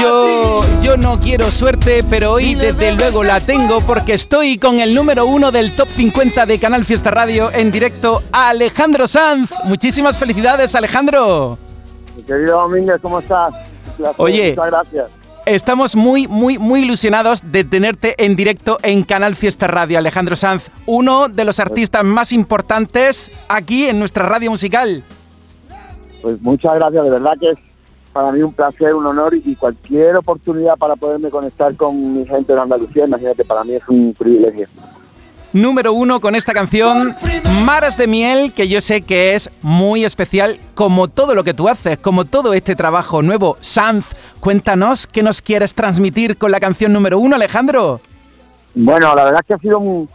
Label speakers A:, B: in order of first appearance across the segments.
A: Yo, yo no quiero suerte, pero hoy desde luego la tengo porque estoy con el número uno del top 50 de Canal Fiesta Radio en directo, Alejandro Sanz. Muchísimas felicidades, Alejandro.
B: Mi querido Domínguez, ¿cómo estás?
A: Oye,
B: muchas gracias.
A: Estamos muy, muy, muy ilusionados de tenerte en directo en Canal Fiesta Radio, Alejandro Sanz, uno de los artistas más importantes aquí en nuestra radio musical.
B: Pues muchas gracias, de verdad que es para mí un placer, un honor y cualquier oportunidad para poderme conectar con mi gente de Andalucía, imagínate, para mí es un privilegio.
A: Número uno con esta canción, Maras de Miel, que yo sé que es muy especial, como todo lo que tú haces, como todo este trabajo nuevo. Sanz, cuéntanos qué nos quieres transmitir con la canción número uno, Alejandro.
B: Bueno, la verdad es que ha sido un,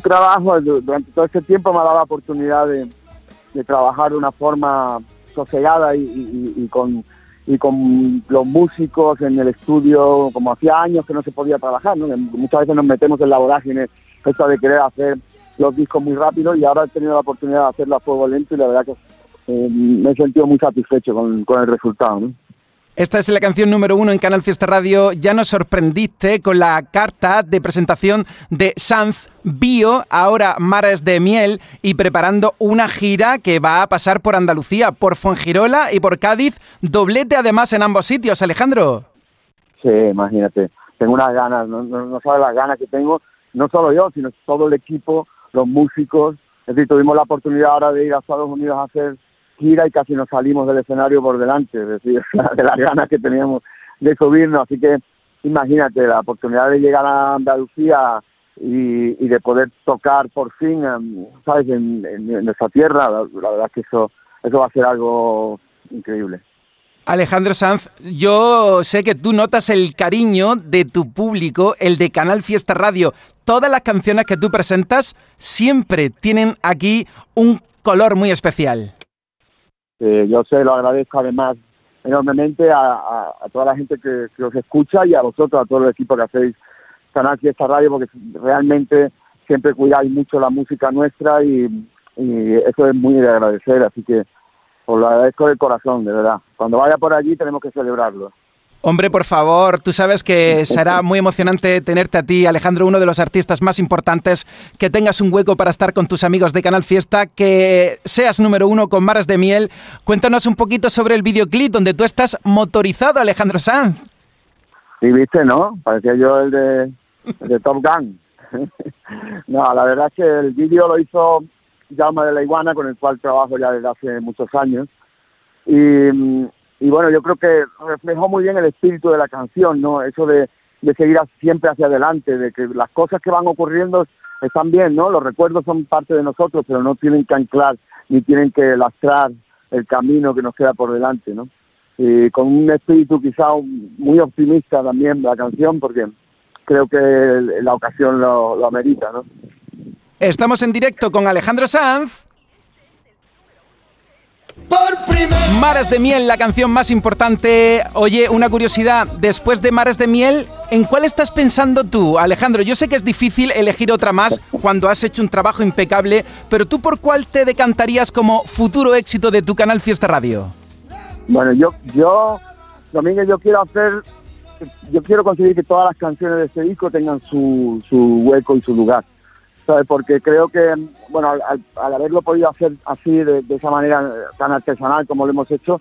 B: trabajo, durante todo este tiempo me ha dado la oportunidad de, trabajar de una forma sosegada y con y con los músicos en el estudio, como hacía años que no se podía trabajar, ¿no? muchas veces nos metemos en la vorágine esta de querer hacer los discos muy rápido y ahora he tenido la oportunidad de hacerlo a fuego lento y la verdad que eh, me he sentido muy satisfecho con, con el resultado.
A: Esta es la canción número uno en Canal Fiesta Radio. Ya nos sorprendiste con la carta de presentación de Sanz Bio, ahora Mares de Miel, y preparando una gira que va a pasar por Andalucía, por Fuengirola y por Cádiz. Doblete además en ambos sitios, Alejandro.
B: Sí, imagínate. Tengo unas ganas, no, no, sabes las ganas que tengo, no solo yo, sino todo el equipo, los músicos. Es decir, tuvimos la oportunidad ahora de ir a Estados Unidos a hacer gira y casi nos salimos del escenario por delante, es decir, de las ganas que teníamos de subirnos. Así que imagínate la oportunidad de llegar a Andalucía y, de poder tocar por fin, em, ¿sabes?, en, nuestra tierra, la, verdad es que eso, eso va a ser algo increíble.
A: Alejandro Sanz, yo sé que tú notas el cariño de tu público, el de Canal Fiesta Radio. Todas las canciones que tú presentas siempre tienen aquí un color muy especial
B: yo se lo agradezco además enormemente a, toda la gente que, os escucha y a vosotros, a todo el equipo que hacéis Canal esta Radio, porque realmente siempre cuidáis mucho la música nuestra y, eso es muy de agradecer, así que os lo agradezco de corazón, de verdad. Cuando vaya por allí tenemos que celebrarlo.
A: Hombre, por favor, tú sabes que será muy emocionante tenerte a ti, Alejandro, uno de los artistas más importantes, que tengas un hueco para estar con tus amigos de Canal Fiesta, que seas número uno con Maras de Miel. Cuéntanos un poquito sobre el videoclip donde tú estás motorizado, Alejandro Sanz.
B: Sí, viste, ¿no? Parecía yo el de, Top Gun. no, la verdad es que el vídeo lo hizo Jaume de la Iguana, con el cual trabajo ya desde hace muchos años. Y mm, y bueno, yo creo que reflejó muy bien el espíritu de la canción, ¿no? Eso de, seguir siempre hacia adelante, de que las cosas que van ocurriendo están bien, ¿no? Los recuerdos son parte de nosotros, pero no tienen que anclar ni tienen que lastrar el camino que nos queda por delante, ¿no? Y con un espíritu quizá muy optimista también la canción, porque creo que la ocasión lo, lo amerita, ¿no?
A: Estamos en directo con Alejandro Sanz Mares de Miel, la canción más importante. Oye, una curiosidad, después de Mares de Miel, ¿en cuál estás pensando tú, Alejandro? Yo sé que es difícil elegir otra más cuando has hecho un trabajo impecable, pero tú por cuál te decantarías como futuro éxito de tu canal Fiesta Radio?
B: Bueno, yo, yo, Domínguez, yo quiero hacer, yo quiero conseguir que todas las canciones de este disco tengan su, su hueco y su lugar. Porque creo que, bueno, al, haberlo podido hacer así, de, esa manera tan artesanal como lo hemos hecho,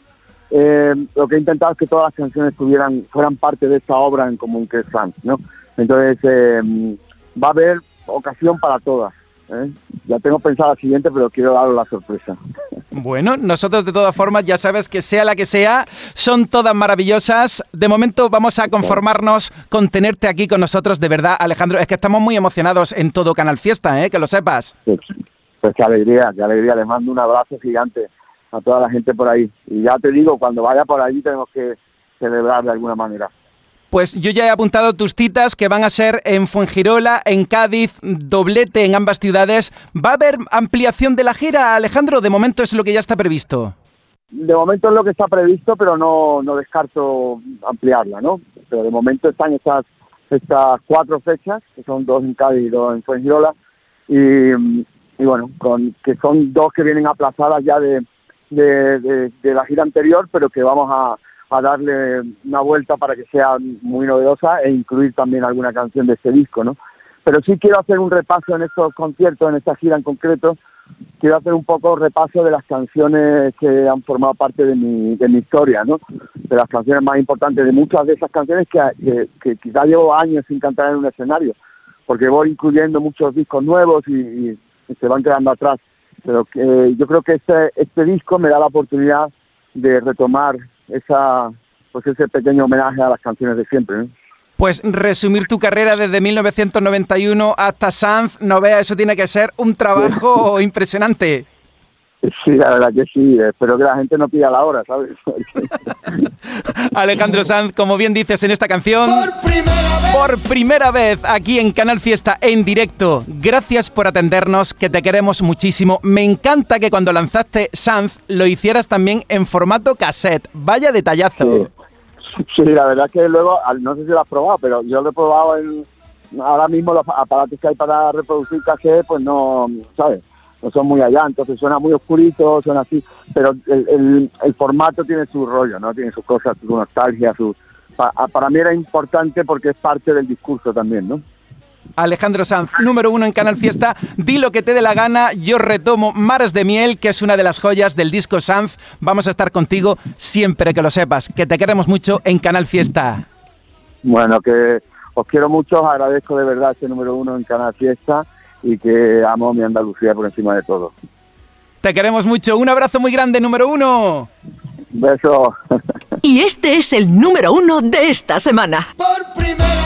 B: eh, lo que he intentado es que todas las canciones tuvieran, fueran parte de esta obra en común que es Frank, ¿no? Entonces, eh, va a haber ocasión para todas. ¿Eh? Ya tengo pensado la siguiente, pero quiero daros la sorpresa.
A: Bueno, nosotros de todas formas ya sabes que sea la que sea, son todas maravillosas. De momento vamos a conformarnos con tenerte aquí con nosotros, de verdad, Alejandro. Es que estamos muy emocionados en todo Canal Fiesta, ¿eh? que lo sepas.
B: Pues, pues qué alegría, qué alegría. Les mando un abrazo gigante a toda la gente por ahí. Y ya te digo, cuando vaya por allí tenemos que celebrar de alguna manera.
A: Pues yo ya he apuntado tus citas que van a ser en Fuengirola, en Cádiz, doblete en ambas ciudades. ¿Va a haber ampliación de la gira, Alejandro? De momento es lo que ya está previsto.
B: De momento es lo que está previsto, pero no, no descarto ampliarla, ¿no? Pero de momento están estas, estas cuatro fechas, que son dos en Cádiz y dos en Fuengirola, y, bueno, con, que son dos que vienen aplazadas ya de, de, la gira anterior, pero que vamos a, darle una vuelta para que sea muy novedosa e incluir también alguna canción de este disco, ¿no? Pero sí quiero hacer un repaso en estos conciertos, en esta gira en concreto, quiero hacer un poco repaso de las canciones que han formado parte de mi, de mi historia, ¿no? De las canciones más importantes, de muchas de esas canciones que, que, quizá llevo años sin cantar en un escenario, porque voy incluyendo muchos discos nuevos y se van quedando atrás pero que yo creo que este, este disco me da la oportunidad de retomar esa pues ese pequeño homenaje a las canciones de siempre.
A: Pues resumir tu carrera desde 1991 hasta Sanz, no veas, eso tiene que ser un trabajo impresionante.
B: Sí, la verdad que sí. Espero que la gente no pida la hora, ¿sabes?
A: Alejandro Sanz, como bien dices en esta canción, por primera, vez. por primera vez aquí en Canal Fiesta en directo. Gracias por atendernos, que te queremos muchísimo. Me encanta que cuando lanzaste Sanz lo hicieras también en formato cassette. Vaya detallazo.
B: Sí, la verdad que luego, no sé si lo has probado, pero yo lo he probado en. Ahora mismo los aparatos que hay para reproducir cassette, pues no, ¿sabes? No son muy allá, entonces suena muy oscurito, suena así, pero el, el, formato tiene su rollo, ¿no? Tiene sus cosas, su nostalgia, su... para mí era importante porque es parte del discurso también, ¿no?
A: Alejandro Sanz, número uno en Canal Fiesta. Di lo que te dé la gana. Yo retomo Mares de Miel, que es una de las joyas del disco Sanz. Vamos a estar contigo siempre que lo sepas. Que te queremos mucho en Canal Fiesta.
B: Bueno, que os quiero mucho. Os agradezco de verdad este número uno en Canal Fiesta y que amo mi Andalucía por encima de todo.
A: Te queremos mucho. Un abrazo muy grande, número uno.
B: Beso.
C: Y este es el número uno de esta semana.
D: Por primera